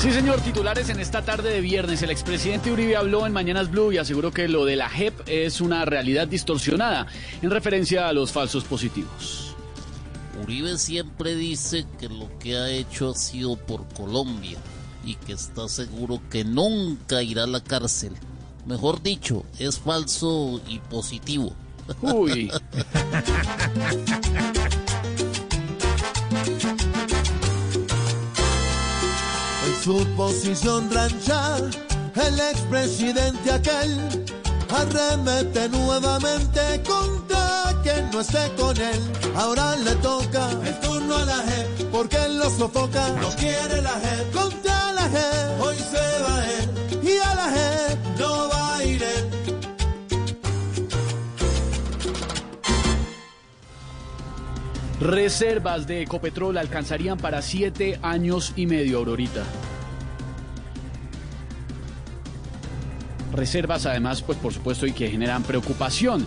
Sí, señor, titulares en esta tarde de viernes. El expresidente Uribe habló en Mañanas Blue y aseguró que lo de la JEP es una realidad distorsionada en referencia a los falsos positivos. Uribe siempre dice que lo que ha hecho ha sido por Colombia y que está seguro que nunca irá a la cárcel. Mejor dicho, es falso y positivo. Uy. En su posición ranchal, el expresidente aquel arremete nuevamente contra quien no esté con él. Ahora le toca el turno a la JEP, porque él lo sofoca. No quiere la JEP, Reservas de Ecopetrol alcanzarían para siete años y medio, Aurorita. reservas, además, pues por supuesto, y que generan preocupación.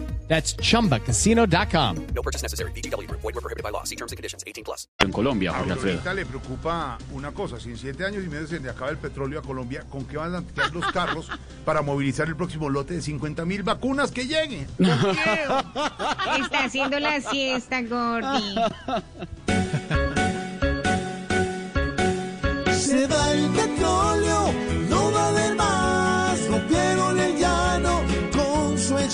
That's chumbacasino.com. No purchase necessary. BGW. Void were prohibited by law. See terms and conditions. 18 plus. En Colombia, Jorge Alfredo. Ahorita le preocupa una cosa. Si en siete años y medio se le acaba el petróleo a Colombia, ¿con qué van a tirar los carros para movilizar el próximo lote de 50 mil vacunas que lleguen? Está haciendo la siesta, Gordy.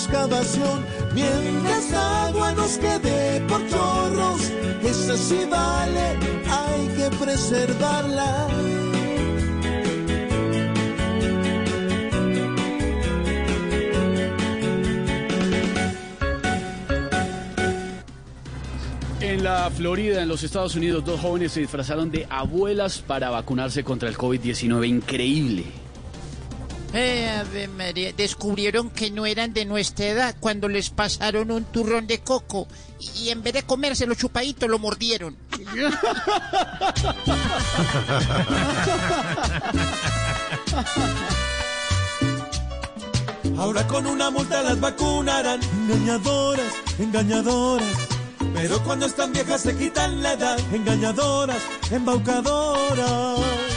excavación. Mientras agua nos quede por chorros, esa sí vale, hay que preservarla. En la Florida, en los Estados Unidos, dos jóvenes se disfrazaron de abuelas para vacunarse contra el COVID-19. Increíble. Eh, Ave María, descubrieron que no eran de nuestra edad cuando les pasaron un turrón de coco y, en vez de comérselo chupadito lo mordieron. Ahora con una multa las vacunarán. Engañadoras, engañadoras. Pero cuando están viejas se quitan la edad. Engañadoras, embaucadoras.